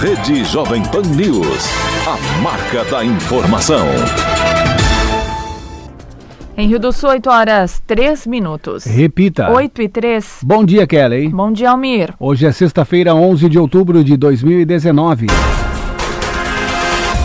Rede Jovem Pan News. A marca da informação. Em Rio do Sul, 8 horas 3 minutos. Repita. 8 e 3. Bom dia, Kelly. Bom dia, Almir. Hoje é sexta-feira, 11 de outubro de 2019.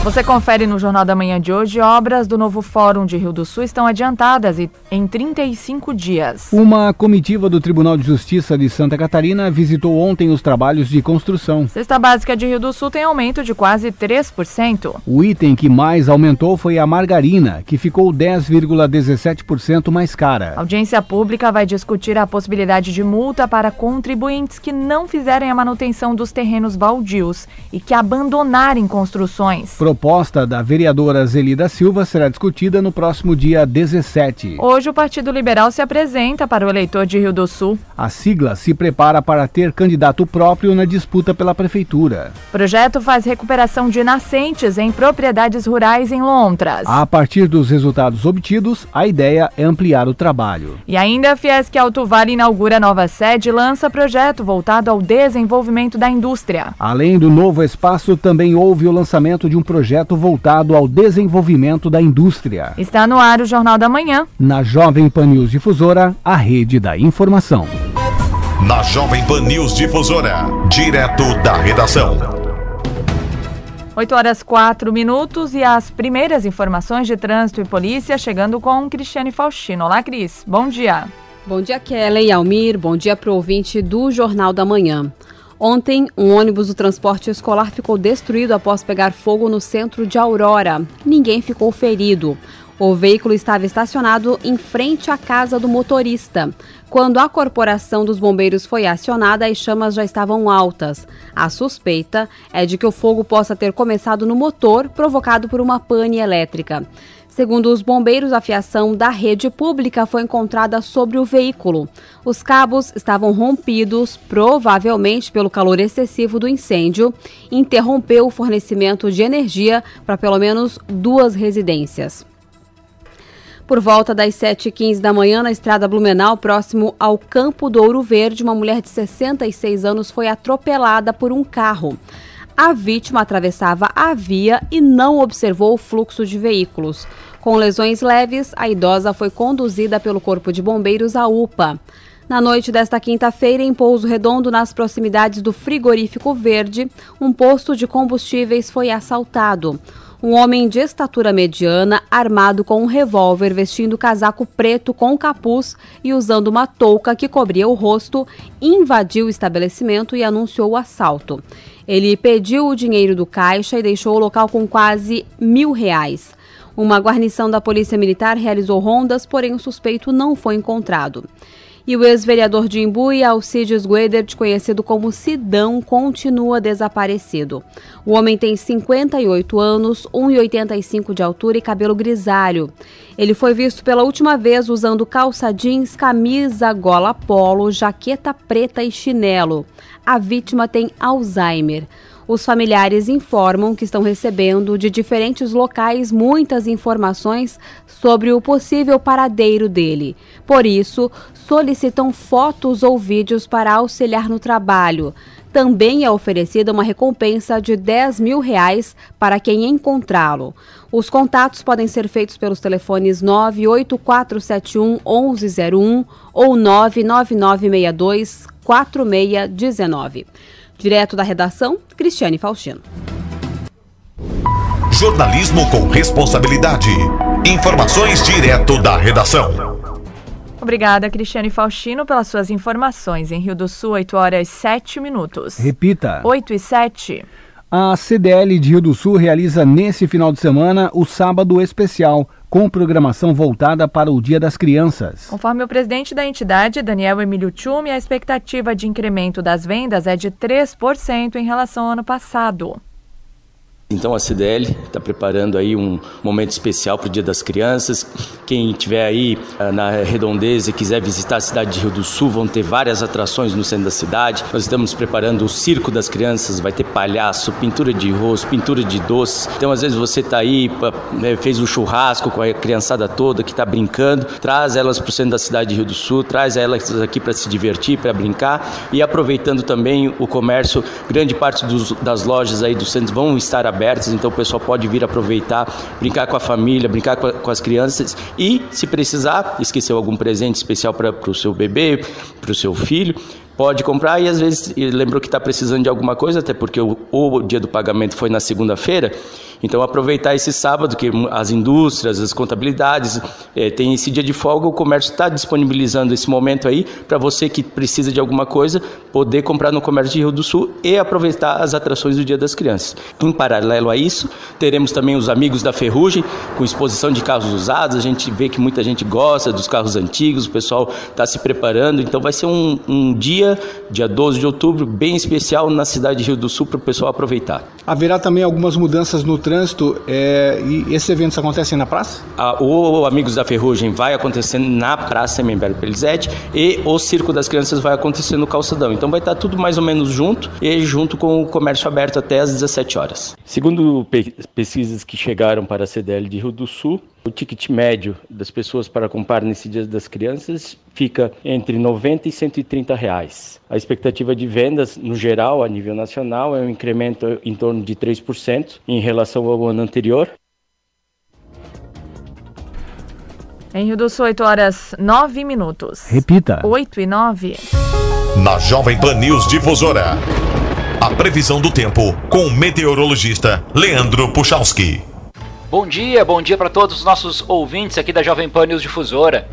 Você confere no Jornal da Manhã de hoje, obras do novo Fórum de Rio do Sul estão adiantadas em 35 dias. Uma comitiva do Tribunal de Justiça de Santa Catarina visitou ontem os trabalhos de construção. Cesta básica de Rio do Sul tem aumento de quase 3%. O item que mais aumentou foi a margarina, que ficou 10,17% mais cara. A audiência pública vai discutir a possibilidade de multa para contribuintes que não fizerem a manutenção dos terrenos baldios e que abandonarem construções. Pro proposta da vereadora Zelida Silva será discutida no próximo dia 17. Hoje o Partido Liberal se apresenta para o eleitor de Rio do Sul. A sigla se prepara para ter candidato próprio na disputa pela prefeitura. O projeto faz recuperação de nascentes em propriedades rurais em Lontras. A partir dos resultados obtidos, a ideia é ampliar o trabalho. E ainda a Fiesc Alto Vale inaugura nova sede e lança projeto voltado ao desenvolvimento da indústria. Além do novo espaço, também houve o lançamento de um projeto projeto voltado ao desenvolvimento da indústria. Está no ar o Jornal da Manhã. Na Jovem Pan News Difusora, a rede da informação. Na Jovem Pan News Difusora, direto da redação. 8 horas 4 minutos e as primeiras informações de trânsito e polícia chegando com Cristiane Faustino. Olá, Cris. Bom dia. Bom dia, Kelly e Almir. Bom dia para o ouvinte do Jornal da Manhã. Ontem, um ônibus do transporte escolar ficou destruído após pegar fogo no centro de Aurora. Ninguém ficou ferido. O veículo estava estacionado em frente à casa do motorista. Quando a corporação dos bombeiros foi acionada, as chamas já estavam altas. A suspeita é de que o fogo possa ter começado no motor, provocado por uma pane elétrica. Segundo os bombeiros, a fiação da rede pública foi encontrada sobre o veículo. Os cabos estavam rompidos, provavelmente pelo calor excessivo do incêndio, interrompeu o fornecimento de energia para pelo menos duas residências. Por volta das 7h15 da manhã, na estrada Blumenau, próximo ao Campo do Ouro Verde, uma mulher de 66 anos foi atropelada por um carro. A vítima atravessava a via e não observou o fluxo de veículos. Com lesões leves, a idosa foi conduzida pelo Corpo de Bombeiros à UPA. Na noite desta quinta-feira, em Pouso Redondo, nas proximidades do frigorífico Verde, um posto de combustíveis foi assaltado. Um homem de estatura mediana, armado com um revólver, vestindo casaco preto com capuz e usando uma touca que cobria o rosto, invadiu o estabelecimento e anunciou o assalto. Ele pediu o dinheiro do caixa e deixou o local com quase mil reais. Uma guarnição da Polícia Militar realizou rondas, porém o suspeito não foi encontrado. E o ex-vereador de Imbuí, Alcides Guedert, conhecido como Sidão, continua desaparecido. O homem tem 58 anos, 1,85 de altura e cabelo grisalho. Ele foi visto pela última vez usando calça jeans, camisa gola polo, jaqueta preta e chinelo. A vítima tem Alzheimer. Os familiares informam que estão recebendo de diferentes locais muitas informações sobre o possível paradeiro dele. Por isso, solicitam fotos ou vídeos para auxiliar no trabalho. Também é oferecida uma recompensa de 10 mil reais para quem encontrá-lo. Os contatos podem ser feitos pelos telefones 98471 1101 ou 99962 4619. Direto da redação, Cristiane Faustino. Jornalismo com responsabilidade. Informações direto da redação. Obrigada, Cristiane Faustino, pelas suas informações. Em Rio do Sul, 8 horas 7 minutos. Repita. 8 e 7. A CDL de Rio do Sul realiza nesse final de semana o Sábado Especial, com programação voltada para o Dia das Crianças. Conforme o presidente da entidade, Daniel Emílio Tchumi, a expectativa de incremento das vendas é de 3% em relação ao ano passado. Então a CDL está preparando aí um momento especial para o Dia das Crianças. Quem estiver aí ah, na redondeza e quiser visitar a cidade de Rio do Sul, vão ter várias atrações no centro da cidade. Nós estamos preparando o Circo das Crianças, vai ter palhaço, pintura de rosto, pintura de doce. Então às vezes você está aí, né, fez um churrasco com a criançada toda que está brincando, traz elas para o centro da cidade de Rio do Sul, traz elas aqui para se divertir, para brincar e aproveitando também o comércio, grande parte dos, das lojas aí do centro vão estar abertas abertas, então o pessoal pode vir aproveitar, brincar com a família, brincar com, a, com as crianças e, se precisar, esqueceu algum presente especial para o seu bebê, para o seu filho, pode comprar e às vezes lembrou que está precisando de alguma coisa, até porque o, o dia do pagamento foi na segunda-feira, então, aproveitar esse sábado, que as indústrias, as contabilidades é, têm esse dia de folga, o comércio está disponibilizando esse momento aí para você que precisa de alguma coisa poder comprar no comércio de Rio do Sul e aproveitar as atrações do Dia das Crianças. Em paralelo a isso, teremos também os Amigos da Ferrugem, com exposição de carros usados. A gente vê que muita gente gosta dos carros antigos, o pessoal está se preparando. Então, vai ser um, um dia, dia 12 de outubro, bem especial na cidade de Rio do Sul para o pessoal aproveitar. Haverá também algumas mudanças no trânsito é, e esses eventos acontecem na praça? Ah, o Amigos da Ferrugem vai acontecer na Praça Membero Pelizete e o Circo das Crianças vai acontecer no Calçadão. Então vai estar tudo mais ou menos junto e junto com o comércio aberto até às 17 horas. Segundo pesquisas que chegaram para a CDL de Rio do Sul, o ticket médio das pessoas para comprar nesse Dia das Crianças fica entre 90 e 130 reais. A expectativa de vendas, no geral, a nível nacional, é um incremento em torno de 3% em relação ao ano anterior. Em Rio do Sul, 8 horas 9 minutos. Repita. 8 e 9. Na Jovem Pan News Difusora. A previsão do tempo com o meteorologista Leandro Puchalski. Bom dia, bom dia para todos os nossos ouvintes aqui da Jovem Pan News Difusora.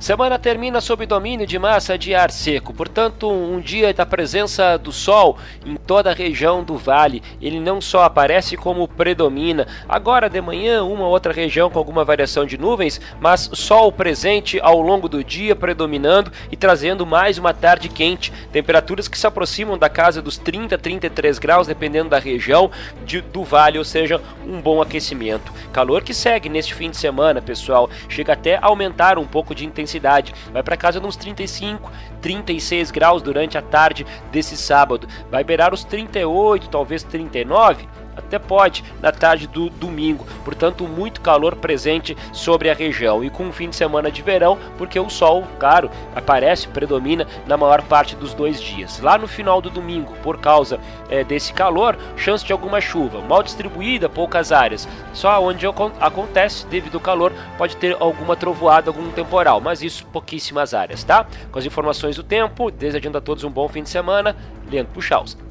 Semana termina sob domínio de massa de ar seco, portanto, um dia da presença do sol em toda a região do vale. Ele não só aparece como predomina. Agora de manhã, uma outra região com alguma variação de nuvens, mas sol presente ao longo do dia, predominando e trazendo mais uma tarde quente. Temperaturas que se aproximam da casa dos 30 a 33 graus, dependendo da região de, do vale, ou seja, um bom aquecimento. Calor que segue neste fim de semana, pessoal. Chega até a aumentar um pouco de intensidade intensidade. Vai para casa nos 35, 36 graus durante a tarde desse sábado. Vai beirar os 38, talvez 39 até pode na tarde do domingo. Portanto, muito calor presente sobre a região e com um fim de semana de verão, porque o sol, claro, aparece, predomina na maior parte dos dois dias. Lá no final do domingo, por causa é, desse calor, chance de alguma chuva, mal distribuída, poucas áreas. Só onde acontece, devido ao calor, pode ter alguma trovoada, algum temporal, mas isso pouquíssimas áreas, tá? Com as informações do tempo, desejando a todos um bom fim de semana, Leandro Puchalski.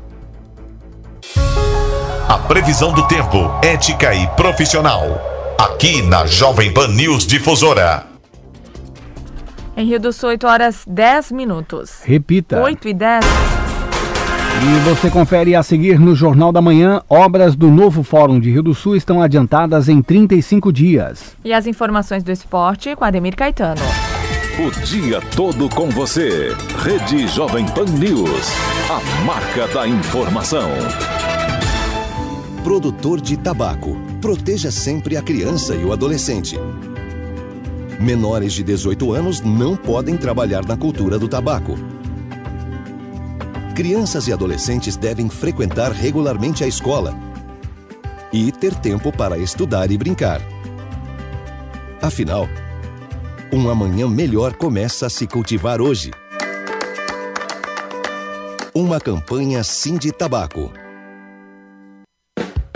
A previsão do tempo, ética e profissional. Aqui na Jovem Pan News Difusora. Em Rio do Sul, 8 horas 10 minutos. Repita. 8 e 10. E você confere a seguir no Jornal da Manhã, obras do novo Fórum de Rio do Sul estão adiantadas em 35 dias. E as informações do esporte com Ademir Caetano. O dia todo com você. Rede Jovem Pan News. A marca da informação. Produtor de tabaco. Proteja sempre a criança e o adolescente. Menores de 18 anos não podem trabalhar na cultura do tabaco. Crianças e adolescentes devem frequentar regularmente a escola e ter tempo para estudar e brincar. Afinal, um amanhã melhor começa a se cultivar hoje. Uma campanha Sim de Tabaco.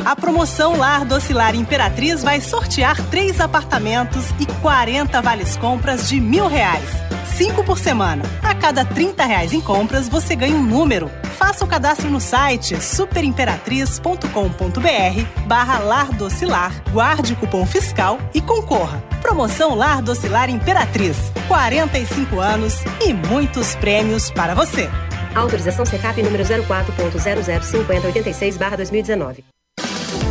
A promoção Lar Docilar Imperatriz vai sortear três apartamentos e 40 vales compras de mil reais. Cinco por semana. A cada 30 reais em compras, você ganha um número. Faça o cadastro no site superimperatriz.com.br barra Lar Docilar, guarde o cupom fiscal e concorra. Promoção Lar Docilar Imperatriz. 45 anos e muitos prêmios para você. Autorização CECAP número 04.005086 2019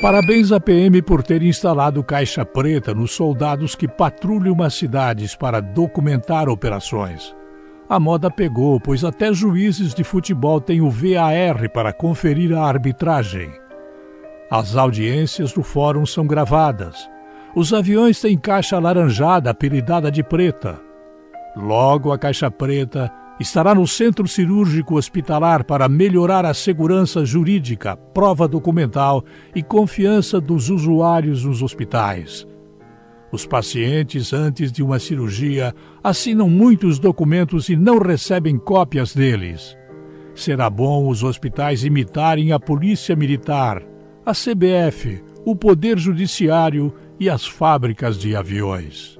Parabéns à PM por ter instalado caixa preta nos soldados que patrulham as cidades para documentar operações. A moda pegou, pois até juízes de futebol têm o VAR para conferir a arbitragem. As audiências do fórum são gravadas. Os aviões têm caixa alaranjada, apelidada de preta. Logo, a caixa preta estará no Centro Cirúrgico Hospitalar para melhorar a segurança jurídica, prova documental e confiança dos usuários nos hospitais. Os pacientes, antes de uma cirurgia, assinam muitos documentos e não recebem cópias deles. Será bom os hospitais imitarem a Polícia Militar, a CBF, o Poder Judiciário e as fábricas de aviões.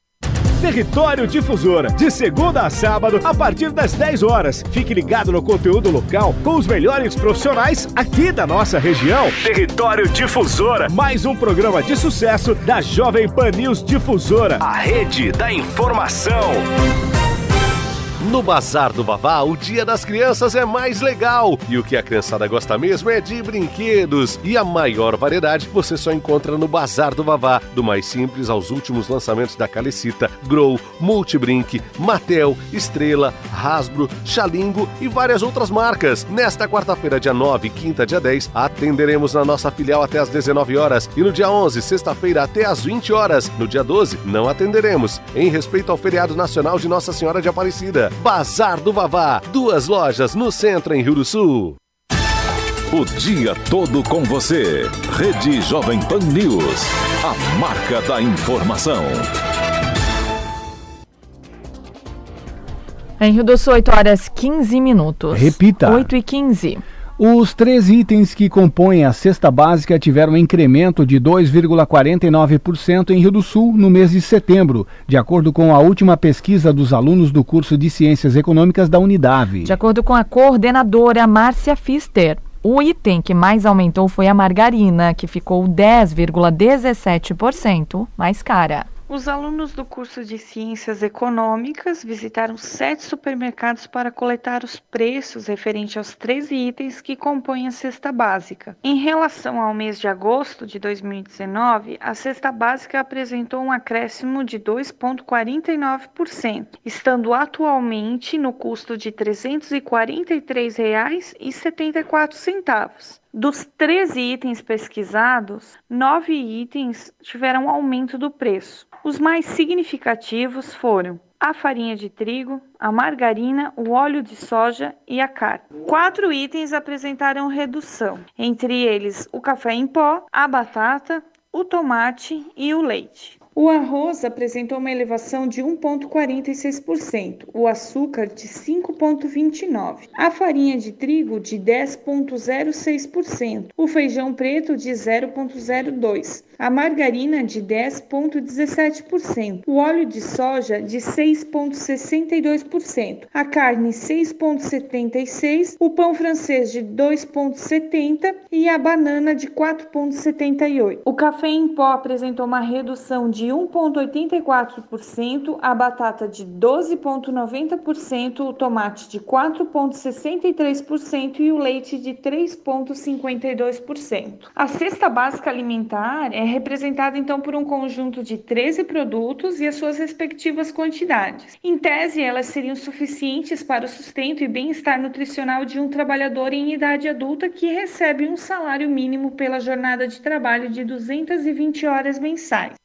Território Difusora, de segunda a sábado, a partir das 10 horas. Fique ligado no conteúdo local com os melhores profissionais aqui da nossa região. Território Difusora, mais um programa de sucesso da Jovem Pan News Difusora, a rede da informação. No Bazar do Vavá, o Dia das Crianças é mais legal. E o que a criançada gosta mesmo é de brinquedos. E a maior variedade você só encontra no Bazar do Vavá. Do mais simples aos últimos lançamentos da Calecita, Grow, Multibrink, Mattel, Estrela, Hasbro, Xalingo e várias outras marcas. Nesta quarta-feira, dia 9 e quinta, dia 10, atenderemos na nossa filial até às 19 horas. E no dia 11, sexta-feira, até às 20 horas. No dia 12, não atenderemos, em respeito ao feriado nacional de Nossa Senhora de Aparecida. Bazar do Vavá, duas lojas no centro em Rio do Sul. O dia todo com você. Rede Jovem Pan News. A marca da informação. Em Rio do Sul, 8 horas 15 minutos. Repita. 8 e 15. Os três itens que compõem a cesta básica tiveram um incremento de 2,49% em Rio do Sul no mês de setembro, de acordo com a última pesquisa dos alunos do curso de Ciências Econômicas da Unidade. De acordo com a coordenadora Márcia Fister, o item que mais aumentou foi a margarina, que ficou 10,17% mais cara. Os alunos do curso de Ciências Econômicas visitaram sete supermercados para coletar os preços referentes aos três itens que compõem a cesta básica. Em relação ao mês de agosto de 2019, a cesta básica apresentou um acréscimo de 2,49%, estando atualmente no custo de R$ 343,74. Dos 13 itens pesquisados, nove itens tiveram aumento do preço. Os mais significativos foram a farinha de trigo, a margarina, o óleo de soja e a carne. Quatro itens apresentaram redução, entre eles o café em pó, a batata, o tomate e o leite. O arroz apresentou uma elevação de 1,46%, o açúcar de 5,29%, a farinha de trigo de 10,06%, o feijão preto de 0,02%, a margarina de 10,17%, o óleo de soja de 6,62%, a carne 6,76%, o pão francês de 2,70% e a banana de 4,78%. O café em pó apresentou uma redução de de 1,84%, a batata de 12,90%, o tomate de 4,63% e o leite de 3,52%. A cesta básica alimentar é representada então por um conjunto de 13 produtos e as suas respectivas quantidades. Em tese, elas seriam suficientes para o sustento e bem-estar nutricional de um trabalhador em idade adulta que recebe um salário mínimo pela jornada de trabalho de 220 horas mensais.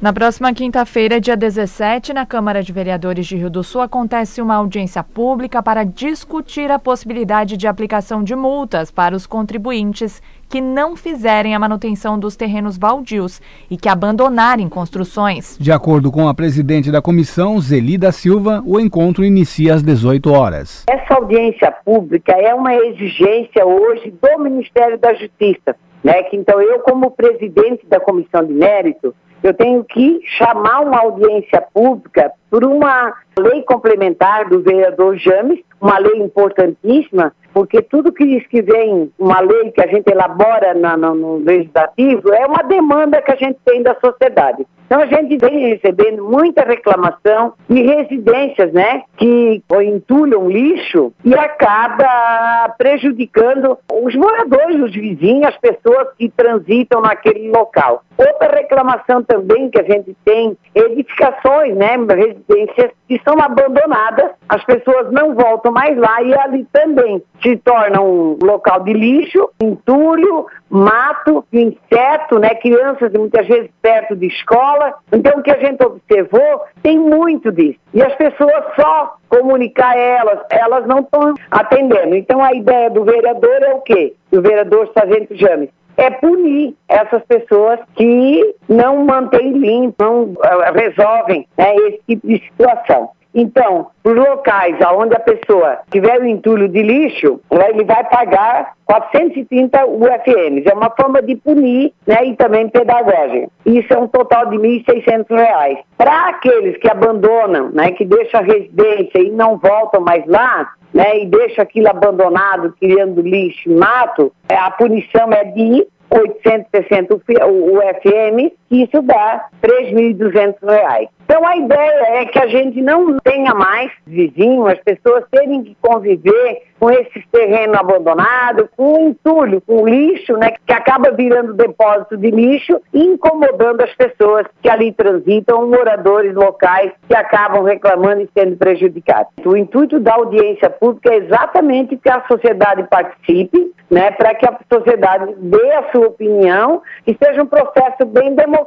Na próxima quinta-feira, dia 17, na Câmara de Vereadores de Rio do Sul, acontece uma audiência pública para discutir a possibilidade de aplicação de multas para os contribuintes que não fizerem a manutenção dos terrenos baldios e que abandonarem construções. De acordo com a presidente da comissão, Zelida Silva, o encontro inicia às 18 horas. Essa audiência pública é uma exigência hoje do Ministério da Justiça. Né? Que, então, eu, como presidente da comissão de mérito, eu tenho que chamar uma audiência pública por uma lei complementar do vereador James, uma lei importantíssima, porque tudo que diz que vem uma lei que a gente elabora na, no, no legislativo é uma demanda que a gente tem da sociedade. Então a gente vem recebendo muita reclamação de residências, né, que entulham lixo e acaba prejudicando os moradores, os vizinhos, as pessoas que transitam naquele local. Outra reclamação também que a gente tem, edificações, né, residências que são abandonadas, as pessoas não voltam mais lá e ali também se torna um local de lixo, entulho, mato, inseto, né, crianças muitas vezes perto de escola. Então o que a gente observou tem muito disso. E as pessoas só comunicar elas, elas não estão atendendo. Então a ideia do vereador é o quê? Do vereador Sargento James é punir essas pessoas que não mantêm limpo, não uh, resolvem né, esse tipo de situação. Então, os locais onde a pessoa tiver o entulho de lixo, né, ele vai pagar 430 UFMs. É uma forma de punir né, e também pedagógica. Isso é um total de R$ 1.600. Para aqueles que abandonam, né, que deixam a residência e não voltam mais lá, né, e deixam aquilo abandonado, criando lixo mato, a punição é de 860 o FM, isso dá R$ 3.200. Então a ideia é que a gente não tenha mais vizinhos, as pessoas terem que conviver com esses terrenos abandonados, com o entulho, com o lixo, né, que acaba virando depósito de lixo incomodando as pessoas que ali transitam, moradores locais que acabam reclamando e sendo prejudicados. O intuito da audiência pública é exatamente que a sociedade participe, né, para que a sociedade dê a sua opinião e seja um processo bem democrático,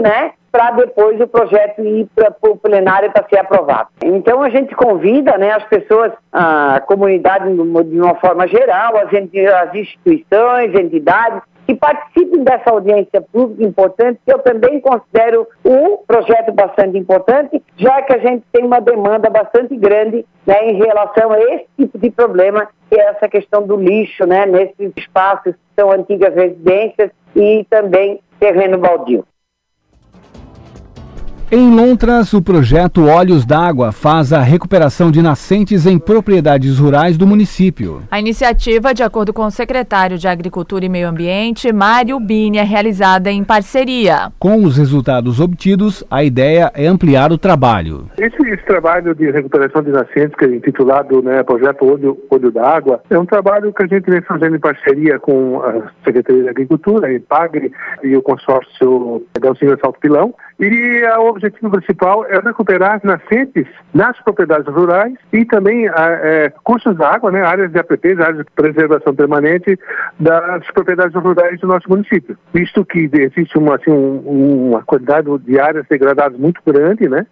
né, para depois o projeto ir para o plenário para ser aprovado. Então a gente convida né, as pessoas, a comunidade de uma forma geral, as, as instituições, entidades, que participem dessa audiência pública importante, que eu também considero um projeto bastante importante, já que a gente tem uma demanda bastante grande né, em relação a esse tipo de problema, que é essa questão do lixo, né, nesses espaços que são antigas residências e também terreno baldio. Em Lontras, o projeto Olhos d'Água faz a recuperação de nascentes em propriedades rurais do município. A iniciativa, de acordo com o secretário de Agricultura e Meio Ambiente, Mário Bini, é realizada em parceria. Com os resultados obtidos, a ideia é ampliar o trabalho. Esse, esse trabalho de recuperação de nascentes, que é intitulado né, Projeto Olho, Olho d'Água, é um trabalho que a gente vem fazendo em parceria com a Secretaria de Agricultura, a EPAGRE e o consórcio da Alcina Salto Pilão. E o objetivo principal é recuperar nascentes nas propriedades rurais e também é, cursos d'água, né, áreas de APPs, áreas de preservação permanente das propriedades rurais do nosso município. Visto que existe uma, assim, um, uma quantidade de áreas degradadas muito grande, né,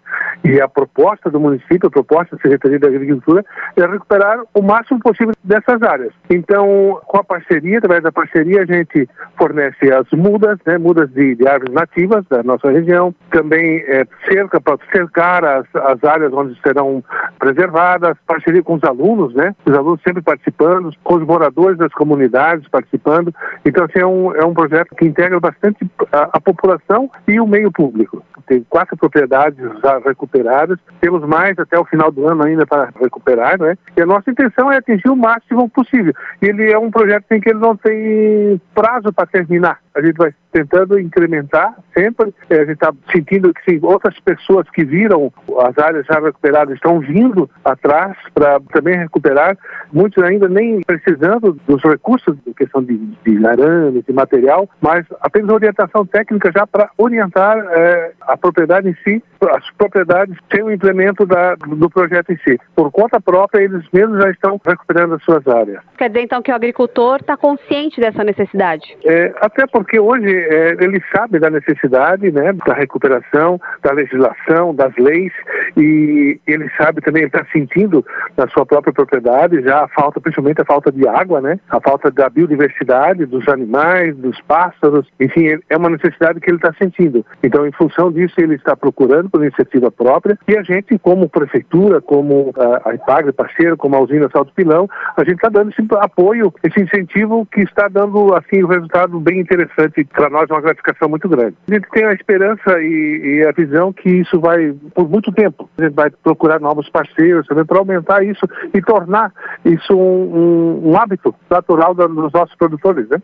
e a proposta do município, a proposta da Secretaria da Agricultura é recuperar o máximo possível dessas áreas. Então, com a parceria, através da parceria, a gente fornece as mudas, né, mudas de, de árvores nativas da nossa região, também é, cerca para cercar as, as áreas onde serão preservadas, parceria com os alunos, né? Os alunos sempre participando, com os moradores das comunidades participando. Então, assim, é um, é um projeto que integra bastante a, a população e o meio público. tem quatro propriedades já recuperadas, temos mais até o final do ano ainda para recuperar, né? E a nossa intenção é atingir o máximo possível. Ele é um projeto em que ele não tem prazo para terminar. A gente vai tentando incrementar sempre. É, a gente está sentindo que outras pessoas que viram as áreas já recuperadas estão vindo atrás para também recuperar. Muitos ainda nem precisando dos recursos, questão de, de arame, de material, mas apenas orientação técnica já para orientar é, a propriedade em si, as propriedades sem o implemento da, do projeto em si. Por conta própria, eles mesmos já estão recuperando as suas áreas. Quer dizer, então, que o agricultor está consciente dessa necessidade? É, até porque hoje é, ele sabe da necessidade né, da recuperação, da legislação, das leis, e ele sabe também, está sentindo na sua própria propriedade já a falta, principalmente a falta de água, né, a falta da biodiversidade, dos animais, dos pássaros, enfim, é uma necessidade que ele está sentindo. Então, em função disso, ele está procurando por iniciativa própria, e a gente, como prefeitura, como a, a IPAGRE parceiro, como a usina Salto Pilão, a gente está dando esse apoio, esse incentivo que está dando, assim, um resultado bem interessante para nós, uma gratificação muito grande. A gente tem a esperança e, e, a visão que isso vai, por muito tempo, a gente vai procurar novos parceiros também para aumentar isso e tornar isso um, um, um hábito natural dos nossos produtores, né?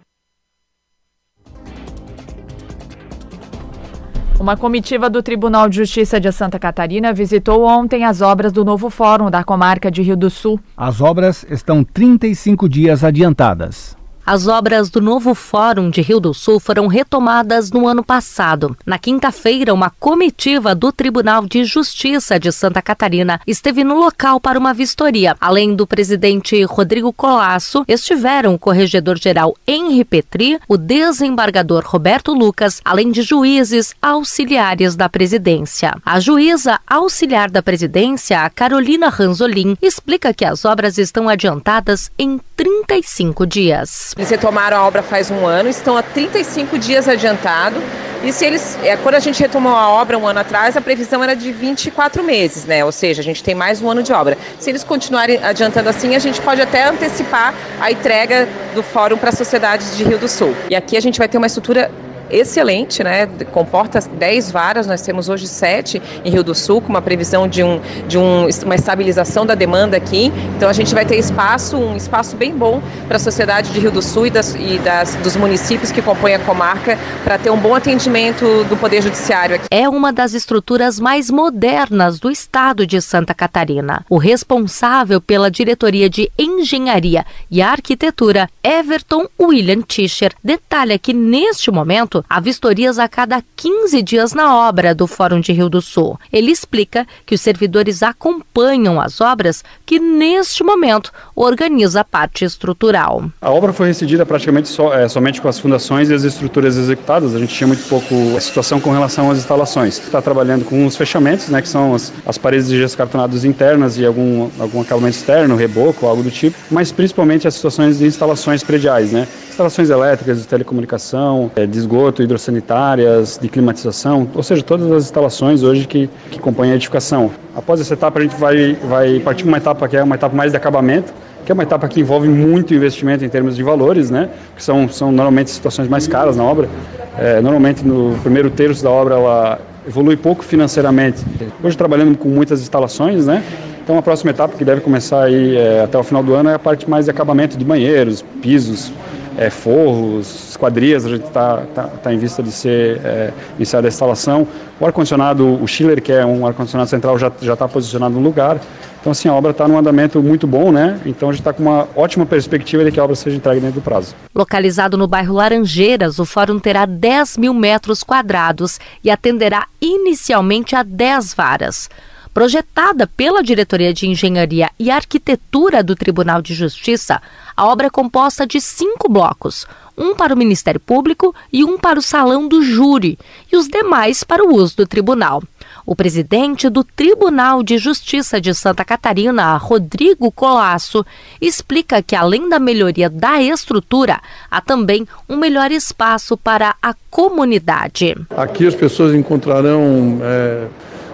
Uma comitiva do Tribunal de Justiça de Santa Catarina visitou ontem as obras do novo fórum da comarca de Rio do Sul. As obras estão 35 dias adiantadas. As obras do novo Fórum de Rio do Sul foram retomadas no ano passado. Na quinta-feira, uma comitiva do Tribunal de Justiça de Santa Catarina esteve no local para uma vistoria. Além do presidente Rodrigo Colasso, estiveram o corregedor-geral Henri Petri, o desembargador Roberto Lucas, além de juízes auxiliares da presidência. A juíza auxiliar da presidência, Carolina Ranzolin, explica que as obras estão adiantadas em 35 dias. Eles retomaram a obra faz um ano, estão há 35 dias adiantado. E se eles, é, quando a gente retomou a obra um ano atrás, a previsão era de 24 meses, né? Ou seja, a gente tem mais um ano de obra. Se eles continuarem adiantando assim, a gente pode até antecipar a entrega do fórum para a sociedade de Rio do Sul. E aqui a gente vai ter uma estrutura excelente, né? Comporta 10 varas, nós temos hoje 7 em Rio do Sul, com uma previsão de, um, de um, uma estabilização da demanda aqui. Então a gente vai ter espaço, um espaço bem bom para a sociedade de Rio do Sul e, das, e das, dos municípios que compõem a comarca para ter um bom atendimento do Poder Judiciário aqui. É uma das estruturas mais modernas do estado de Santa Catarina. O responsável pela diretoria de engenharia e arquitetura, Everton William Tischer, detalha que neste momento há vistorias a cada 15 dias na obra do Fórum de Rio do Sul. Ele explica que os servidores acompanham as obras que, neste momento, organiza a parte estrutural. A obra foi rescindida praticamente so, é, somente com as fundações e as estruturas executadas. A gente tinha muito pouco a situação com relação às instalações. Está trabalhando com os fechamentos, né, que são as, as paredes de gesso cartonados internas e algum, algum acabamento externo, reboco, algo do tipo, mas principalmente as situações de instalações prediais, né? Instalações elétricas, de telecomunicação, é, de esgoto, esgoto, hidrossanitárias, de climatização, ou seja, todas as instalações hoje que, que compõem a edificação. Após essa etapa, a gente vai, vai partir para uma etapa que é uma etapa mais de acabamento, que é uma etapa que envolve muito investimento em termos de valores, né? Que são, são normalmente situações mais caras na obra. É, normalmente no primeiro terço da obra ela evolui pouco financeiramente. Hoje trabalhando com muitas instalações, né? Então a próxima etapa que deve começar aí é, até o final do ano é a parte mais de acabamento de banheiros, pisos, é, forros, esquadrias, a gente está tá, tá em vista de ser é, iniciada a instalação. O ar-condicionado, o chiller, que é um ar-condicionado central, já está posicionado no lugar. Então, assim, a obra está num andamento muito bom, né? Então, a gente está com uma ótima perspectiva de que a obra seja entregue dentro do prazo. Localizado no bairro Laranjeiras, o fórum terá 10 mil metros quadrados e atenderá inicialmente a 10 varas projetada pela Diretoria de Engenharia e Arquitetura do Tribunal de Justiça, a obra é composta de cinco blocos, um para o Ministério Público e um para o Salão do Júri, e os demais para o uso do tribunal. O presidente do Tribunal de Justiça de Santa Catarina, Rodrigo Colasso, explica que, além da melhoria da estrutura, há também um melhor espaço para a comunidade. Aqui as pessoas encontrarão. É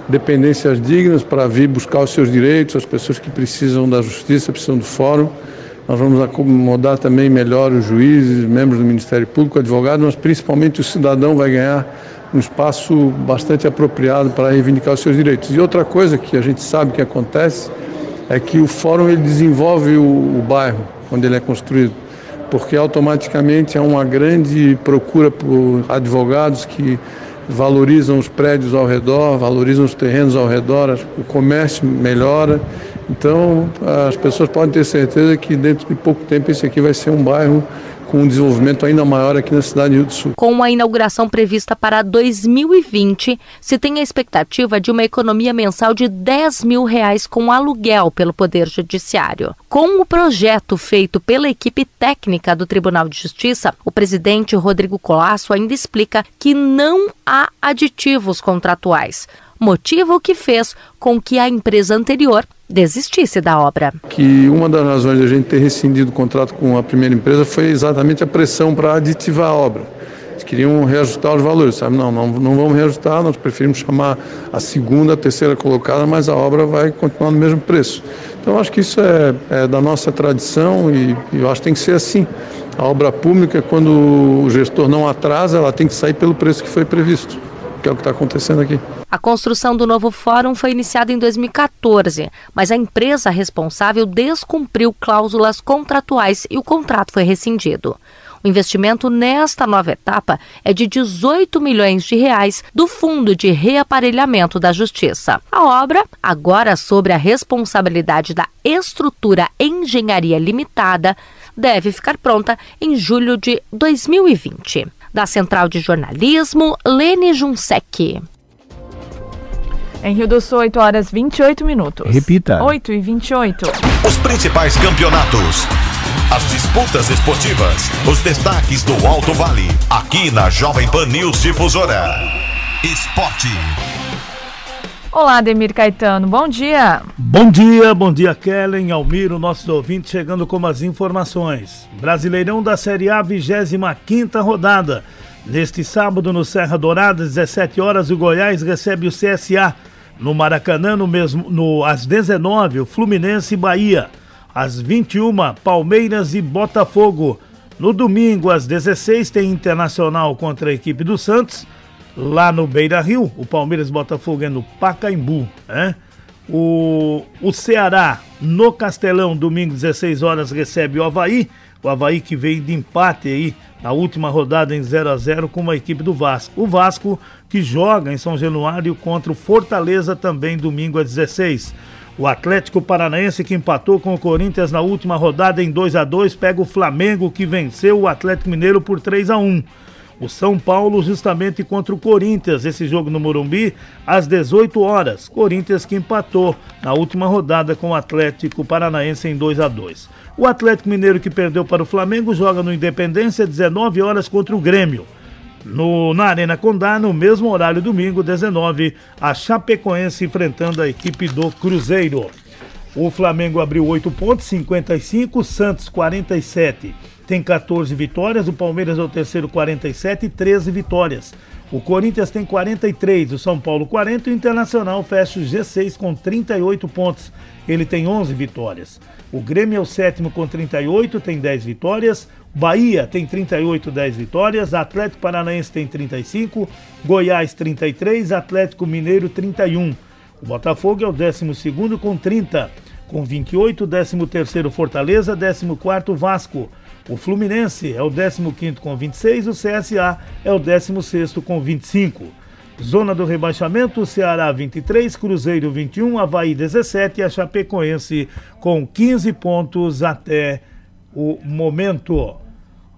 dependências dignas para vir buscar os seus direitos, as pessoas que precisam da justiça, precisam do fórum. Nós vamos acomodar também melhor os juízes, membros do Ministério Público, advogados, mas principalmente o cidadão vai ganhar um espaço bastante apropriado para reivindicar os seus direitos. E outra coisa que a gente sabe que acontece é que o fórum ele desenvolve o, o bairro onde ele é construído, porque automaticamente há uma grande procura por advogados que valorizam os prédios ao redor, valorizam os terrenos ao redor, o comércio melhora. Então, as pessoas podem ter certeza que dentro de pouco tempo esse aqui vai ser um bairro com um desenvolvimento ainda maior aqui na cidade do Sul. Com a inauguração prevista para 2020, se tem a expectativa de uma economia mensal de 10 mil reais com aluguel pelo Poder Judiciário. Com o projeto feito pela equipe técnica do Tribunal de Justiça, o presidente Rodrigo Colasso ainda explica que não há aditivos contratuais motivo que fez com que a empresa anterior desistisse da obra. Que uma das razões de a gente ter rescindido o contrato com a primeira empresa foi exatamente a pressão para aditivar a obra. Eles queriam reajustar os valores, sabe? Não, não, não vamos reajustar, nós preferimos chamar a segunda, a terceira colocada, mas a obra vai continuar no mesmo preço. Então acho que isso é, é da nossa tradição e, e eu acho que tem que ser assim. A obra pública, quando o gestor não atrasa, ela tem que sair pelo preço que foi previsto que é o que está acontecendo aqui. A construção do novo fórum foi iniciada em 2014, mas a empresa responsável descumpriu cláusulas contratuais e o contrato foi rescindido. O investimento nesta nova etapa é de 18 milhões de reais do Fundo de Reaparelhamento da Justiça. A obra, agora sobre a responsabilidade da Estrutura Engenharia Limitada, deve ficar pronta em julho de 2020. Da Central de Jornalismo, Lene Junsec. Em Rio do Sul, 8 horas 28 minutos. Repita. 8 e 28. Os principais campeonatos. As disputas esportivas. Os destaques do Alto Vale. Aqui na Jovem Pan News Difusora. Esporte. Olá, Demir Caetano, bom dia. Bom dia, bom dia, Kellen, Almiro, nossos ouvintes, chegando com as informações. Brasileirão da Série A, 25 rodada. Neste sábado, no Serra Dourada, 17 horas, o Goiás recebe o CSA. No Maracanã, no mesmo, no, às 19, o Fluminense e Bahia. Às 21, Palmeiras e Botafogo. No domingo, às 16, tem Internacional contra a equipe do Santos lá no Beira Rio, o Palmeiras Botafogo é no Pacaembu, né? O, o Ceará no Castelão, domingo 16 horas, recebe o Havaí. O Havaí que veio de empate aí na última rodada em 0 a 0 com a equipe do Vasco. O Vasco que joga em São Januário contra o Fortaleza também domingo às 16. O Atlético Paranaense que empatou com o Corinthians na última rodada em 2 a 2 pega o Flamengo que venceu o Atlético Mineiro por 3 a 1 o São Paulo justamente contra o Corinthians, esse jogo no Morumbi, às 18 horas. Corinthians que empatou na última rodada com o Atlético Paranaense em 2 a 2. O Atlético Mineiro que perdeu para o Flamengo joga no Independência 19 horas contra o Grêmio. No, na Arena Condá, no mesmo horário, domingo, 19, a Chapecoense enfrentando a equipe do Cruzeiro. O Flamengo abriu 8 pontos, 55, Santos 47 tem 14 vitórias, o Palmeiras é o terceiro 47 e 13 vitórias. O Corinthians tem 43, o São Paulo 40 e o Internacional fecha o G6 com 38 pontos. Ele tem 11 vitórias. O Grêmio é o sétimo com 38, tem 10 vitórias. Bahia tem 38, 10 vitórias. Atlético Paranaense tem 35. Goiás 33. Atlético Mineiro 31. O Botafogo é o 12 com 30. Com 28, 13 terceiro Fortaleza, 14 quarto Vasco. O Fluminense é o 15 com 26, o CSA é o 16 com 25. Zona do rebaixamento, Ceará 23, Cruzeiro 21, Havaí 17 e a Chapecoense com 15 pontos até o momento.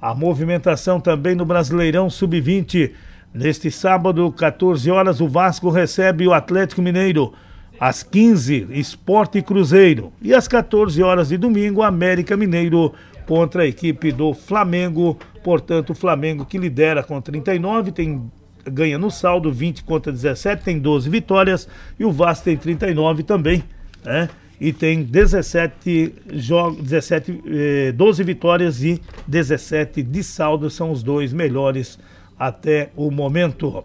A movimentação também no Brasileirão Sub-20. Neste sábado, 14 horas, o Vasco recebe o Atlético Mineiro. Às 15, Esporte Cruzeiro. E às 14 horas de domingo, América Mineiro contra a equipe do Flamengo. Portanto, o Flamengo que lidera com 39, tem ganha no saldo 20 contra 17, tem 12 vitórias e o Vasco tem 39 também, né? E tem 17 jogos, 17, eh, 12 vitórias e 17 de saldo, são os dois melhores até o momento.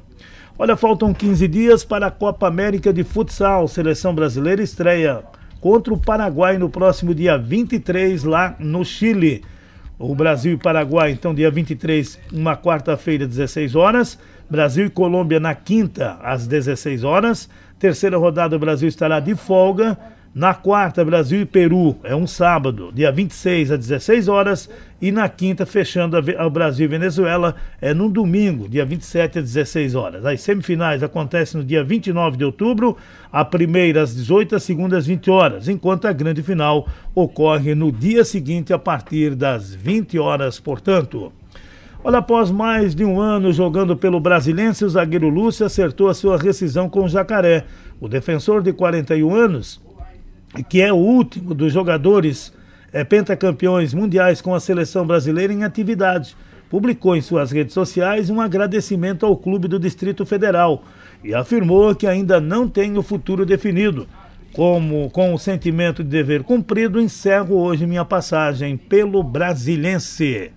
Olha, faltam 15 dias para a Copa América de Futsal. Seleção brasileira estreia contra o Paraguai no próximo dia 23, lá no Chile. O Brasil e Paraguai, então, dia 23, uma quarta-feira, 16 horas. Brasil e Colômbia na quinta, às 16 horas. Terceira rodada, o Brasil estará de folga. Na quarta, Brasil e Peru, é um sábado, dia 26 às 16 horas. E na quinta, fechando o Brasil e Venezuela, é no domingo, dia 27 às 16 horas. As semifinais acontecem no dia 29 de outubro, a primeira às 18, a segunda às 20 horas, enquanto a grande final ocorre no dia seguinte, a partir das 20 horas, portanto. Olha, após mais de um ano jogando pelo Brasilense, o zagueiro Lúcio acertou a sua rescisão com o Jacaré. O defensor de 41 anos que é o último dos jogadores é, pentacampeões mundiais com a seleção brasileira em atividade, publicou em suas redes sociais um agradecimento ao clube do Distrito Federal e afirmou que ainda não tem o futuro definido. Como com o sentimento de dever cumprido, encerro hoje minha passagem pelo Brasilense.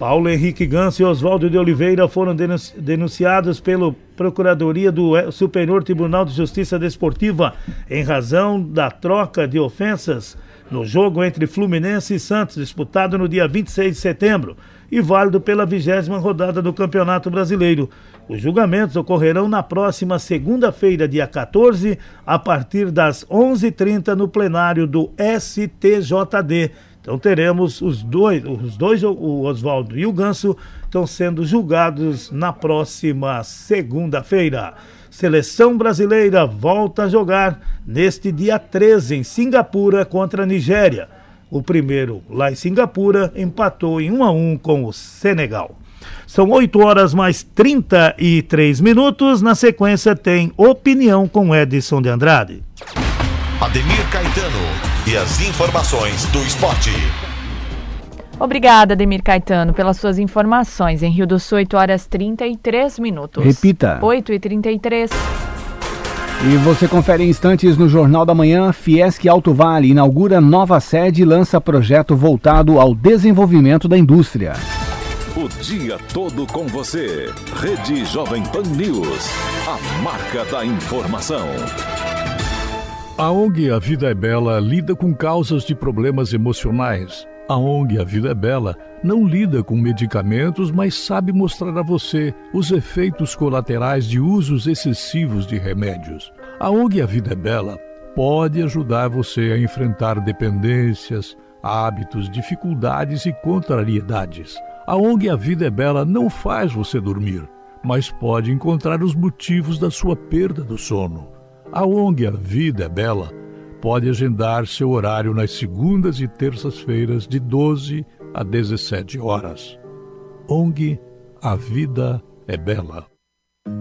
Paulo Henrique Ganso e Oswaldo de Oliveira foram denunciados pela Procuradoria do Superior Tribunal de Justiça Desportiva em razão da troca de ofensas no jogo entre Fluminense e Santos, disputado no dia 26 de setembro e válido pela vigésima rodada do Campeonato Brasileiro. Os julgamentos ocorrerão na próxima segunda-feira, dia 14, a partir das 11h30 no plenário do STJD então teremos os dois, os dois, o Oswaldo e o Ganso, estão sendo julgados na próxima segunda-feira. Seleção brasileira volta a jogar neste dia 13 em Singapura contra a Nigéria. O primeiro, lá em Singapura, empatou em 1 a 1 com o Senegal. São 8 horas mais 33 minutos. Na sequência tem opinião com Edson de Andrade. Ademir Caetano e as informações do esporte. Obrigada, Demir Caetano, pelas suas informações. Em Rio do Sul, 8 horas 33 minutos. Repita. 8 e 33 e você confere em instantes no Jornal da Manhã. Fiesc Alto Vale inaugura nova sede e lança projeto voltado ao desenvolvimento da indústria. O dia todo com você. Rede Jovem Pan News. A marca da informação. A ONG A Vida é Bela lida com causas de problemas emocionais. A ONG A Vida é Bela não lida com medicamentos, mas sabe mostrar a você os efeitos colaterais de usos excessivos de remédios. A ONG A Vida é Bela pode ajudar você a enfrentar dependências, hábitos, dificuldades e contrariedades. A ONG A Vida é Bela não faz você dormir, mas pode encontrar os motivos da sua perda do sono. A ONG A Vida é Bela pode agendar seu horário nas segundas e terças-feiras de 12 a 17 horas. ONG A Vida é Bela.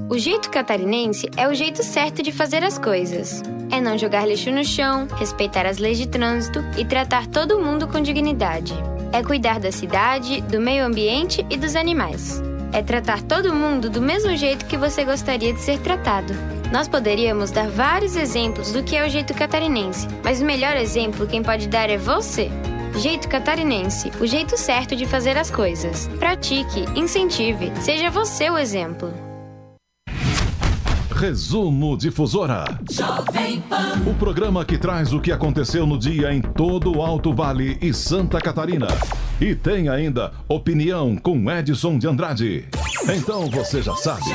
O jeito catarinense é o jeito certo de fazer as coisas. É não jogar lixo no chão, respeitar as leis de trânsito e tratar todo mundo com dignidade. É cuidar da cidade, do meio ambiente e dos animais. É tratar todo mundo do mesmo jeito que você gostaria de ser tratado. Nós poderíamos dar vários exemplos do que é o jeito catarinense, mas o melhor exemplo quem pode dar é você. Jeito catarinense, o jeito certo de fazer as coisas. Pratique, incentive, seja você o exemplo. Resumo Difusora. Jovem Pan. O programa que traz o que aconteceu no dia em todo o Alto Vale e Santa Catarina. E tem ainda opinião com Edson de Andrade. Então você já sabe.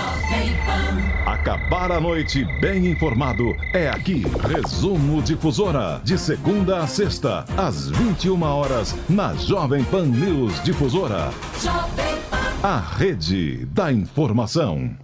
Acabar a noite bem informado é aqui. Resumo Difusora. De segunda a sexta, às 21 horas, na Jovem Pan News Difusora. A rede da informação.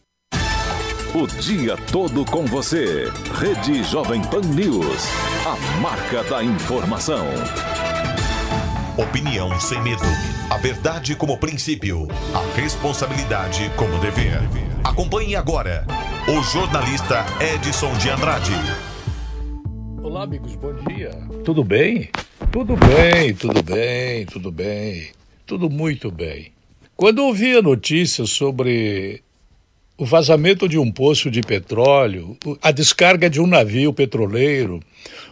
O dia todo com você. Rede Jovem Pan News. A marca da informação. Opinião sem medo. A verdade como princípio. A responsabilidade como dever. Acompanhe agora o jornalista Edson de Andrade. Olá, amigos, bom dia. Tudo bem? Tudo bem, tudo bem, tudo bem, tudo muito bem. Quando ouvi a notícia sobre o vazamento de um poço de petróleo, a descarga de um navio petroleiro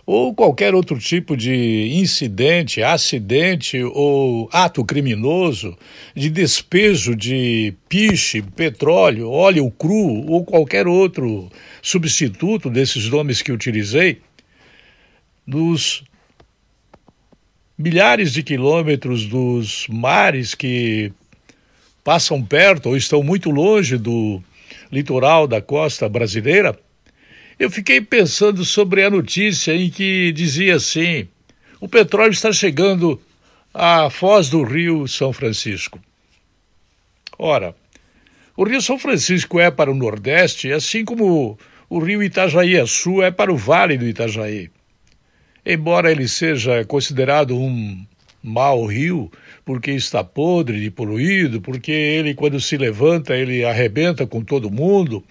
ou qualquer outro tipo de incidente, acidente ou ato criminoso de despejo de piche, petróleo, óleo cru ou qualquer outro substituto desses nomes que utilizei, nos milhares de quilômetros dos mares que passam perto ou estão muito longe do litoral da costa brasileira, eu fiquei pensando sobre a notícia em que dizia assim: o petróleo está chegando à foz do Rio São Francisco. Ora, o Rio São Francisco é para o Nordeste, assim como o Rio Itajaí Sul é para o Vale do Itajaí. Embora ele seja considerado um mau rio, porque está podre e poluído, porque ele, quando se levanta, ele arrebenta com todo mundo.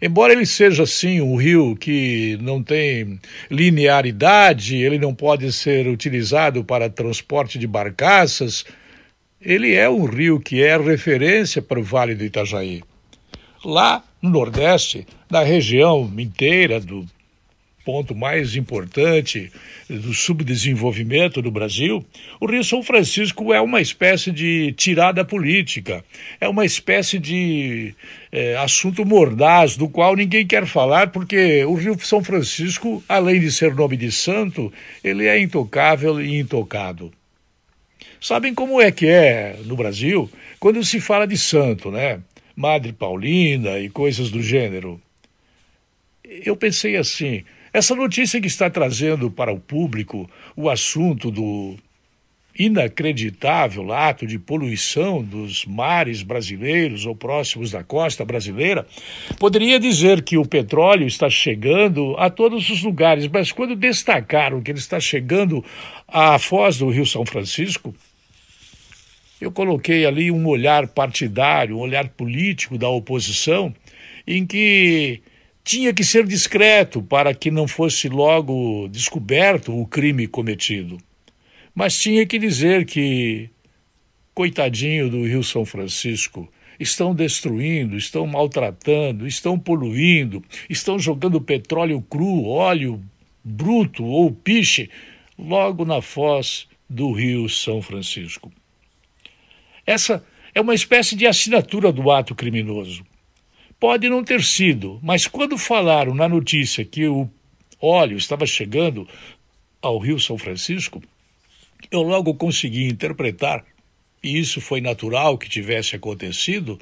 Embora ele seja, sim, um rio que não tem linearidade, ele não pode ser utilizado para transporte de barcaças, ele é um rio que é referência para o Vale do Itajaí. Lá no Nordeste, na região inteira do ponto mais importante do subdesenvolvimento do Brasil, o Rio São Francisco é uma espécie de tirada política, é uma espécie de é, assunto mordaz do qual ninguém quer falar, porque o Rio São Francisco, além de ser nome de santo, ele é intocável e intocado. Sabem como é que é no Brasil quando se fala de santo, né? Madre Paulina e coisas do gênero. Eu pensei assim, essa notícia que está trazendo para o público o assunto do inacreditável ato de poluição dos mares brasileiros ou próximos da costa brasileira, poderia dizer que o petróleo está chegando a todos os lugares, mas quando destacaram que ele está chegando à foz do Rio São Francisco, eu coloquei ali um olhar partidário, um olhar político da oposição, em que tinha que ser discreto para que não fosse logo descoberto o crime cometido. Mas tinha que dizer que, coitadinho do Rio São Francisco, estão destruindo, estão maltratando, estão poluindo, estão jogando petróleo cru, óleo bruto ou piche logo na foz do Rio São Francisco. Essa é uma espécie de assinatura do ato criminoso. Pode não ter sido, mas quando falaram na notícia que o óleo estava chegando ao Rio São Francisco, eu logo consegui interpretar, e isso foi natural que tivesse acontecido,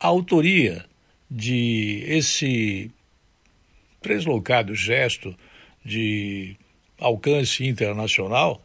a autoria de esse deslocado gesto de alcance internacional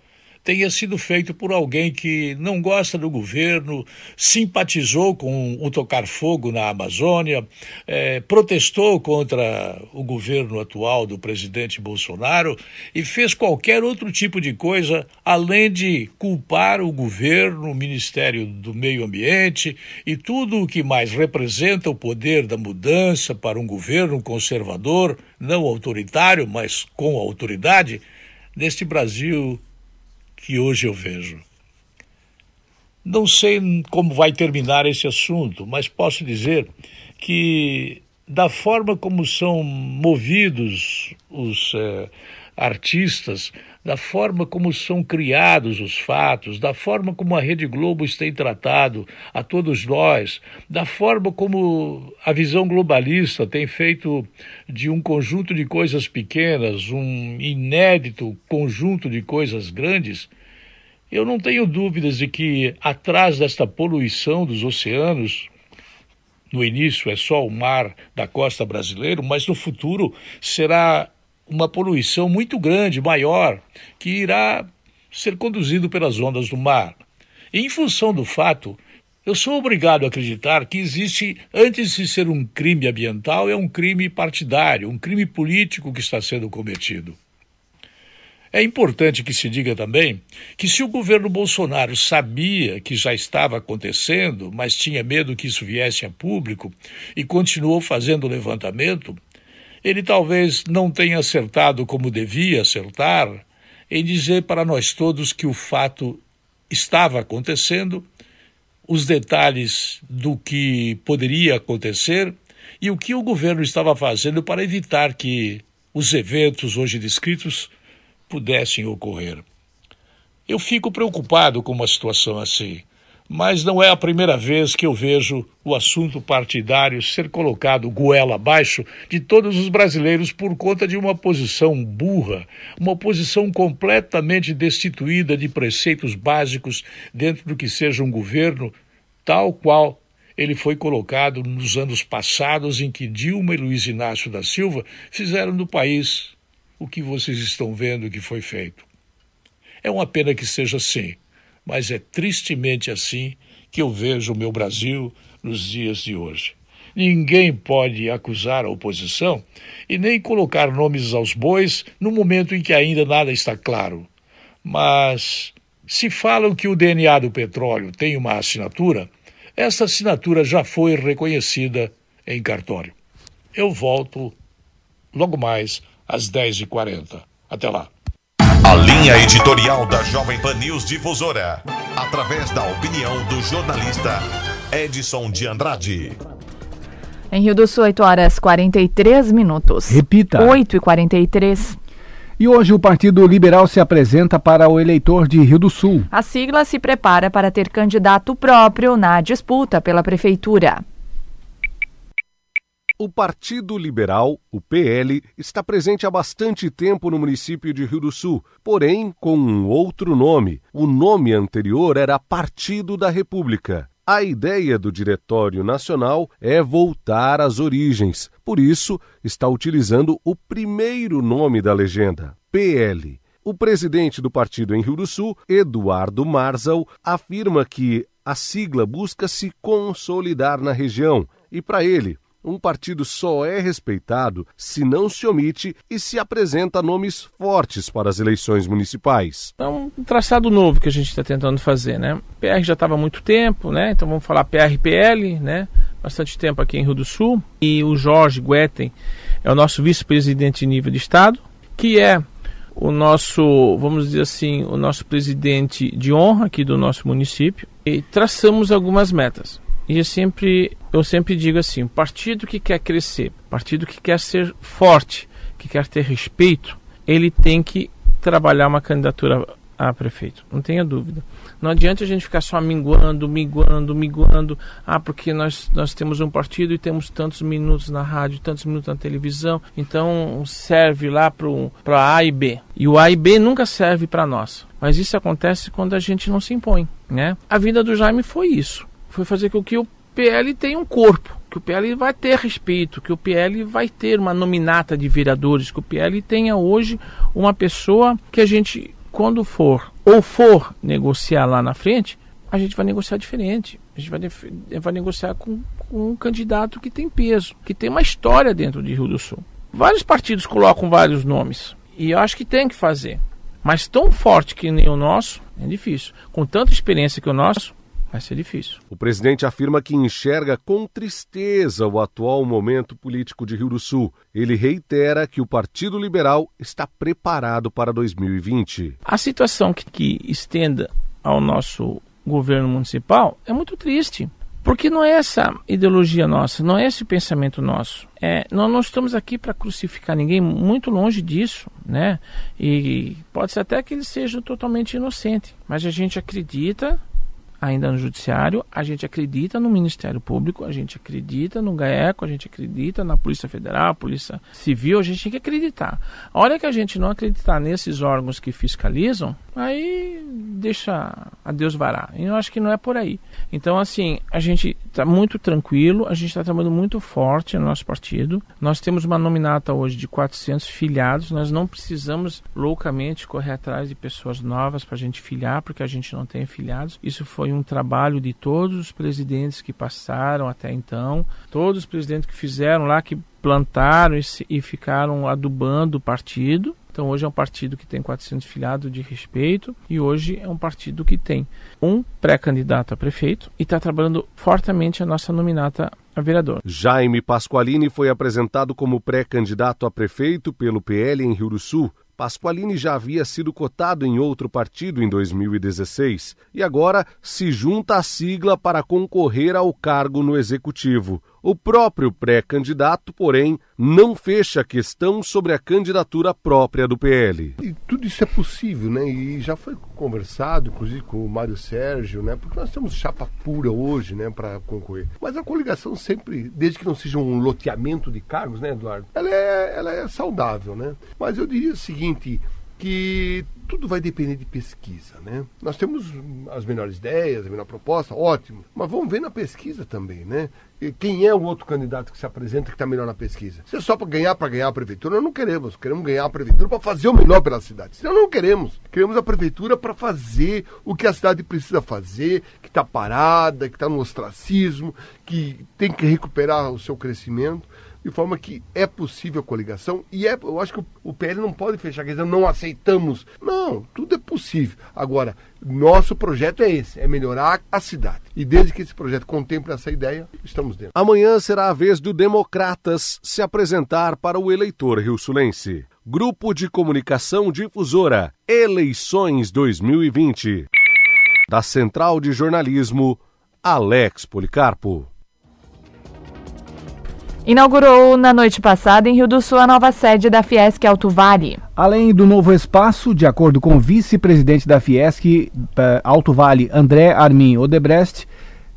tenha sido feito por alguém que não gosta do governo, simpatizou com o tocar fogo na Amazônia, é, protestou contra o governo atual do presidente Bolsonaro e fez qualquer outro tipo de coisa além de culpar o governo, o Ministério do Meio Ambiente e tudo o que mais representa o poder da mudança para um governo conservador, não autoritário, mas com autoridade, neste Brasil que hoje eu vejo. Não sei como vai terminar esse assunto, mas posso dizer que, da forma como são movidos os eh, artistas, da forma como são criados os fatos, da forma como a Rede Globo tem tratado a todos nós, da forma como a visão globalista tem feito de um conjunto de coisas pequenas um inédito conjunto de coisas grandes, eu não tenho dúvidas de que atrás desta poluição dos oceanos, no início é só o mar da costa brasileira, mas no futuro será uma poluição muito grande, maior, que irá ser conduzido pelas ondas do mar. E, em função do fato, eu sou obrigado a acreditar que existe, antes de ser um crime ambiental, é um crime partidário, um crime político que está sendo cometido. É importante que se diga também que, se o governo Bolsonaro sabia que já estava acontecendo, mas tinha medo que isso viesse a público e continuou fazendo o levantamento, ele talvez não tenha acertado como devia acertar em dizer para nós todos que o fato estava acontecendo, os detalhes do que poderia acontecer e o que o governo estava fazendo para evitar que os eventos hoje descritos pudessem ocorrer. Eu fico preocupado com uma situação assim mas não é a primeira vez que eu vejo o assunto partidário ser colocado goela abaixo de todos os brasileiros por conta de uma posição burra, uma posição completamente destituída de preceitos básicos dentro do que seja um governo, tal qual ele foi colocado nos anos passados em que Dilma e Luiz Inácio da Silva fizeram no país o que vocês estão vendo que foi feito. É uma pena que seja assim mas é tristemente assim que eu vejo o meu Brasil nos dias de hoje. Ninguém pode acusar a oposição e nem colocar nomes aos bois no momento em que ainda nada está claro. Mas se falam que o DNA do petróleo tem uma assinatura, essa assinatura já foi reconhecida em cartório. Eu volto logo mais às 10h40. Até lá. A linha editorial da Jovem Pan News Difusora, através da opinião do jornalista Edson de Andrade. Em Rio do Sul, 8 horas 43 minutos. Repita. 8 e 43. E hoje o Partido Liberal se apresenta para o eleitor de Rio do Sul. A sigla se prepara para ter candidato próprio na disputa pela prefeitura. O Partido Liberal, o PL, está presente há bastante tempo no município de Rio do Sul, porém com um outro nome. O nome anterior era Partido da República. A ideia do Diretório Nacional é voltar às origens, por isso está utilizando o primeiro nome da legenda, PL. O presidente do partido em Rio do Sul, Eduardo Marzal, afirma que a sigla busca se consolidar na região e, para ele, um partido só é respeitado se não se omite e se apresenta nomes fortes para as eleições municipais. É um traçado novo que a gente está tentando fazer, né? PR já estava há muito tempo, né? Então vamos falar PRPL, né? Bastante tempo aqui em Rio do Sul. E o Jorge Guetem é o nosso vice-presidente de nível de estado, que é o nosso, vamos dizer assim, o nosso presidente de honra aqui do nosso município. E traçamos algumas metas. E eu sempre, eu sempre digo assim: partido que quer crescer, partido que quer ser forte, que quer ter respeito, ele tem que trabalhar uma candidatura a prefeito. Não tenha dúvida. Não adianta a gente ficar só minguando, minguando, minguando. Ah, porque nós, nós temos um partido e temos tantos minutos na rádio, tantos minutos na televisão. Então serve lá para A e B. E o A e B nunca serve para nós. Mas isso acontece quando a gente não se impõe. Né? A vida do Jaime foi isso foi fazer com que o PL tenha um corpo, que o PL vai ter respeito, que o PL vai ter uma nominata de vereadores, que o PL tenha hoje uma pessoa que a gente, quando for ou for negociar lá na frente, a gente vai negociar diferente. A gente vai, vai negociar com, com um candidato que tem peso, que tem uma história dentro de Rio do Sul. Vários partidos colocam vários nomes e eu acho que tem que fazer. Mas tão forte que nem o nosso é difícil. Com tanta experiência que o nosso, vai ser difícil. O presidente afirma que enxerga com tristeza o atual momento político de Rio do Sul. Ele reitera que o Partido Liberal está preparado para 2020. A situação que, que estenda ao nosso governo municipal é muito triste. Porque não é essa ideologia nossa, não é esse pensamento nosso. É, nós não estamos aqui para crucificar ninguém, muito longe disso, né? E pode ser até que ele seja totalmente inocente, mas a gente acredita ainda no Judiciário, a gente acredita no Ministério Público, a gente acredita no GAECO, a gente acredita na Polícia Federal, Polícia Civil, a gente tem que acreditar. A hora que a gente não acreditar nesses órgãos que fiscalizam, aí deixa a Deus varar. E eu acho que não é por aí. Então, assim, a gente está muito tranquilo, a gente está trabalhando muito forte no nosso partido. Nós temos uma nominata hoje de 400 filiados, nós não precisamos loucamente correr atrás de pessoas novas para a gente filiar, porque a gente não tem filiados. Isso foi um trabalho de todos os presidentes que passaram até então, todos os presidentes que fizeram lá, que plantaram e, e ficaram adubando o partido. Então hoje é um partido que tem 400 filiados de respeito e hoje é um partido que tem um pré-candidato a prefeito e está trabalhando fortemente a nossa nominata a vereador. Jaime Pasqualini foi apresentado como pré-candidato a prefeito pelo PL em Rio do Sul. Pasqualini já havia sido cotado em outro partido em 2016 e agora se junta à sigla para concorrer ao cargo no executivo. O próprio pré-candidato, porém, não fecha a questão sobre a candidatura própria do PL. E tudo isso é possível, né? E já foi conversado, inclusive, com o Mário Sérgio, né? Porque nós temos chapa pura hoje, né, para concorrer. Mas a coligação sempre, desde que não seja um loteamento de cargos, né, Eduardo? Ela é, ela é saudável, né? Mas eu diria o seguinte, que tudo vai depender de pesquisa, né? Nós temos as melhores ideias, a melhor proposta, ótimo, mas vamos ver na pesquisa também, né? E quem é o outro candidato que se apresenta que está melhor na pesquisa? Se é só para ganhar, para ganhar a prefeitura, nós não queremos. Queremos ganhar a prefeitura para fazer o melhor pela cidade. Senão não queremos. Queremos a prefeitura para fazer o que a cidade precisa fazer, que está parada, que está no ostracismo, que tem que recuperar o seu crescimento de forma que é possível a coligação e é, eu acho que o, PL não pode fechar, quer dizer, não aceitamos. Não, tudo é possível. Agora, nosso projeto é esse, é melhorar a cidade. E desde que esse projeto contemple essa ideia, estamos dentro. Amanhã será a vez do Democratas se apresentar para o eleitor rio-sulense. Grupo de Comunicação Difusora, Eleições 2020. Da Central de Jornalismo, Alex Policarpo. Inaugurou na noite passada em Rio do Sul a nova sede da Fiesc Alto Vale. Além do novo espaço, de acordo com o vice-presidente da Fiesc eh, Alto Vale, André Armin Odebrecht,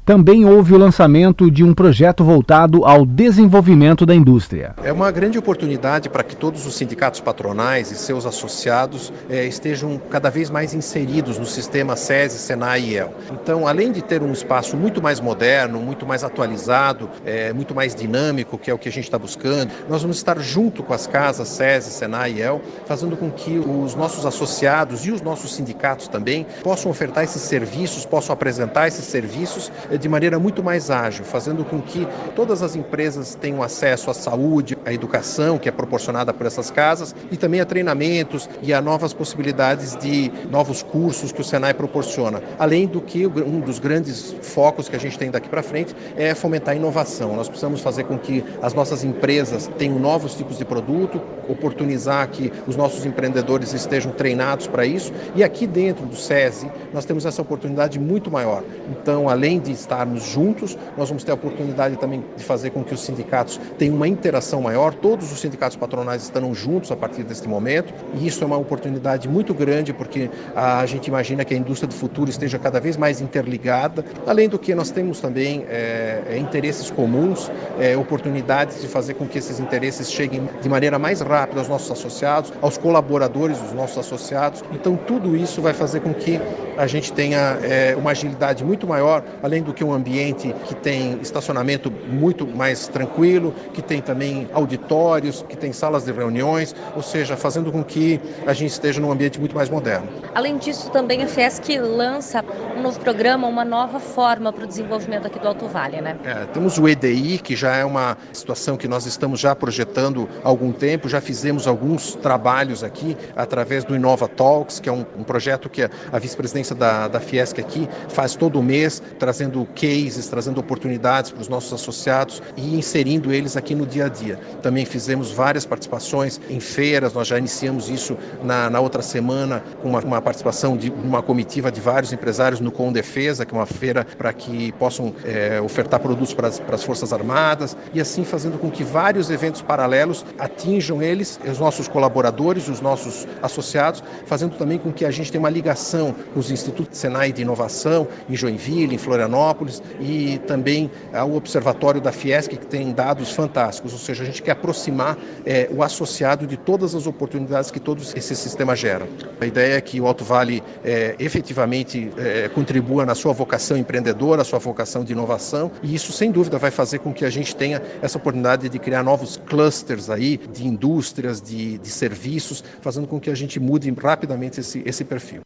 também houve o lançamento de um projeto voltado ao desenvolvimento da indústria. É uma grande oportunidade para que todos os sindicatos patronais e seus associados eh, estejam cada vez mais inseridos no sistema SESI, SENAI e EL. Então, além de ter um espaço muito mais moderno, muito mais atualizado, eh, muito mais dinâmico, que é o que a gente está buscando, nós vamos estar junto com as casas SESI, SENAI e EL, fazendo com que os nossos associados e os nossos sindicatos também possam ofertar esses serviços, possam apresentar esses serviços de maneira muito mais ágil, fazendo com que todas as empresas tenham acesso à saúde, à educação que é proporcionada por essas casas e também a treinamentos e a novas possibilidades de novos cursos que o Senai proporciona. Além do que um dos grandes focos que a gente tem daqui para frente é fomentar a inovação. Nós precisamos fazer com que as nossas empresas tenham novos tipos de produto, oportunizar que os nossos empreendedores estejam treinados para isso e aqui dentro do SESI nós temos essa oportunidade muito maior. Então, além de estarmos juntos, nós vamos ter a oportunidade também de fazer com que os sindicatos tenham uma interação maior. Todos os sindicatos patronais estarão juntos a partir deste momento e isso é uma oportunidade muito grande porque a gente imagina que a indústria do futuro esteja cada vez mais interligada. Além do que nós temos também é, interesses comuns, é, oportunidades de fazer com que esses interesses cheguem de maneira mais rápida aos nossos associados, aos colaboradores dos nossos associados. Então tudo isso vai fazer com que a gente tenha é, uma agilidade muito maior, além do que um ambiente que tem estacionamento muito mais tranquilo, que tem também auditórios, que tem salas de reuniões, ou seja, fazendo com que a gente esteja num ambiente muito mais moderno. Além disso, também a FESC lança um novo programa, uma nova forma para o desenvolvimento aqui do Alto Vale, né? É, temos o EDI, que já é uma situação que nós estamos já projetando há algum tempo, já fizemos alguns trabalhos aqui através do Inova Talks, que é um, um projeto que a, a vice-presidência da, da Fiesc aqui faz todo mês, trazendo cases, trazendo oportunidades para os nossos associados e inserindo eles aqui no dia a dia. Também fizemos várias participações em feiras, nós já iniciamos isso na, na outra semana com uma, uma, participação de uma comitiva de vários empresários no Com Defesa, que é uma feira para que possam é, ofertar produtos para as, para as Forças Armadas e assim fazendo com que vários eventos paralelos atinjam eles, os nossos colaboradores, os nossos associados, fazendo também com que a gente tenha uma ligação com os institutos Senai de Inovação em Joinville, em Florianópolis e também ao Observatório da Fiesc, que tem dados fantásticos, ou seja, a gente quer aproximar é, o associado de todas as oportunidades que todo esse sistema gera. A ideia é que o Alto Vale é, efetivamente é, contribua na sua vocação empreendedora, sua vocação de inovação, e isso sem dúvida vai fazer com que a gente tenha essa oportunidade de criar novos clusters aí de indústrias, de, de serviços, fazendo com que a gente mude rapidamente esse, esse perfil.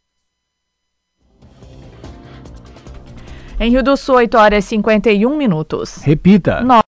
Em Rio do Sul, 8 horas e 51 minutos. Repita.